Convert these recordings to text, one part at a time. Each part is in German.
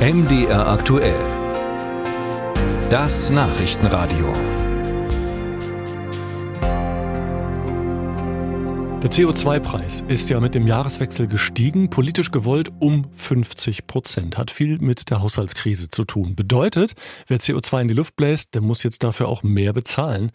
MDR aktuell. Das Nachrichtenradio. Der CO2-Preis ist ja mit dem Jahreswechsel gestiegen, politisch gewollt um 50 Prozent. Hat viel mit der Haushaltskrise zu tun. Bedeutet, wer CO2 in die Luft bläst, der muss jetzt dafür auch mehr bezahlen.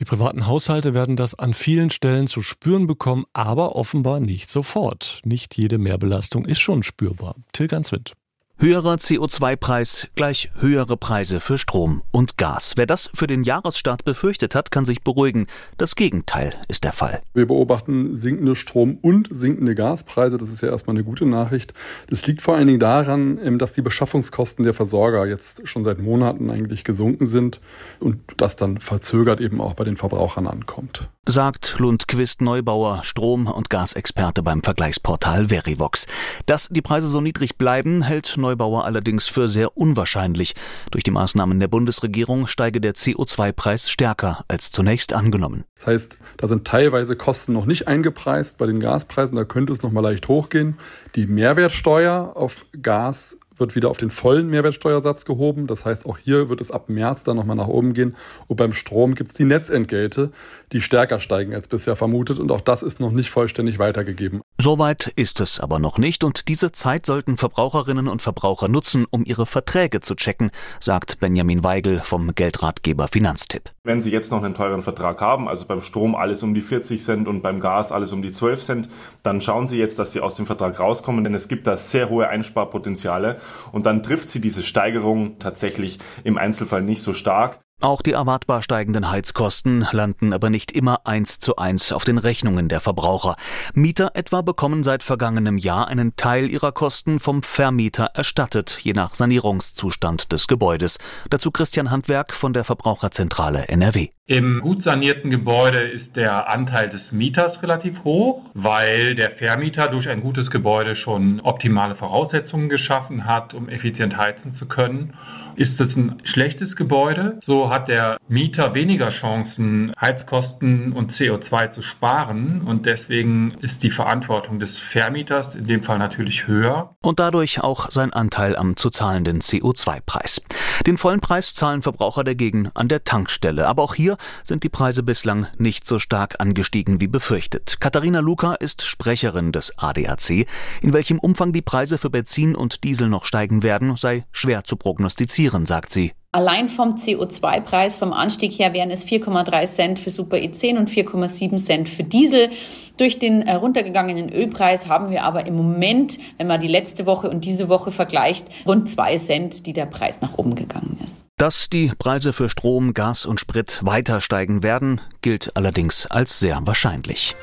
Die privaten Haushalte werden das an vielen Stellen zu spüren bekommen, aber offenbar nicht sofort. Nicht jede Mehrbelastung ist schon spürbar. Till Ganswind. Höherer CO2-Preis gleich höhere Preise für Strom und Gas. Wer das für den Jahresstart befürchtet hat, kann sich beruhigen. Das Gegenteil ist der Fall. Wir beobachten sinkende Strom- und sinkende Gaspreise. Das ist ja erstmal eine gute Nachricht. Das liegt vor allen Dingen daran, ähm, dass die Beschaffungskosten der Versorger jetzt schon seit Monaten eigentlich gesunken sind und das dann verzögert eben auch bei den Verbrauchern ankommt sagt Lundquist Neubauer, Strom- und Gasexperte beim Vergleichsportal Verivox. Dass die Preise so niedrig bleiben, hält Neubauer allerdings für sehr unwahrscheinlich. Durch die Maßnahmen der Bundesregierung steige der CO2-Preis stärker als zunächst angenommen. Das heißt, da sind teilweise Kosten noch nicht eingepreist bei den Gaspreisen, da könnte es noch mal leicht hochgehen. Die Mehrwertsteuer auf Gas wird wieder auf den vollen Mehrwertsteuersatz gehoben. Das heißt, auch hier wird es ab März dann nochmal nach oben gehen. Und beim Strom gibt es die Netzentgelte, die stärker steigen als bisher vermutet. Und auch das ist noch nicht vollständig weitergegeben. Soweit ist es aber noch nicht und diese Zeit sollten Verbraucherinnen und Verbraucher nutzen, um ihre Verträge zu checken, sagt Benjamin Weigel vom Geldratgeber Finanztipp. Wenn Sie jetzt noch einen teuren Vertrag haben, also beim Strom alles um die 40 Cent und beim Gas alles um die 12 Cent, dann schauen Sie jetzt, dass Sie aus dem Vertrag rauskommen, denn es gibt da sehr hohe Einsparpotenziale und dann trifft Sie diese Steigerung tatsächlich im Einzelfall nicht so stark. Auch die erwartbar steigenden Heizkosten landen aber nicht immer eins zu eins auf den Rechnungen der Verbraucher. Mieter etwa bekommen seit vergangenem Jahr einen Teil ihrer Kosten vom Vermieter erstattet, je nach Sanierungszustand des Gebäudes. Dazu Christian Handwerk von der Verbraucherzentrale NRW. Im gut sanierten Gebäude ist der Anteil des Mieters relativ hoch, weil der Vermieter durch ein gutes Gebäude schon optimale Voraussetzungen geschaffen hat, um effizient heizen zu können. Ist es ein schlechtes Gebäude, so hat der Mieter weniger Chancen, Heizkosten und CO2 zu sparen und deswegen ist die Verantwortung des Vermieters in dem Fall natürlich höher. Und dadurch auch sein Anteil am zu zahlenden CO2-Preis. Den vollen Preis zahlen Verbraucher dagegen an der Tankstelle. Aber auch hier sind die Preise bislang nicht so stark angestiegen wie befürchtet. Katharina Luca ist Sprecherin des ADAC. In welchem Umfang die Preise für Benzin und Diesel noch steigen werden, sei schwer zu prognostizieren sagt sie. Allein vom CO2-Preis, vom Anstieg her, wären es 4,3 Cent für Super E10 und 4,7 Cent für Diesel. Durch den äh, runtergegangenen Ölpreis haben wir aber im Moment, wenn man die letzte Woche und diese Woche vergleicht, rund 2 Cent, die der Preis nach oben gegangen ist. Dass die Preise für Strom, Gas und Sprit weiter steigen werden, gilt allerdings als sehr wahrscheinlich.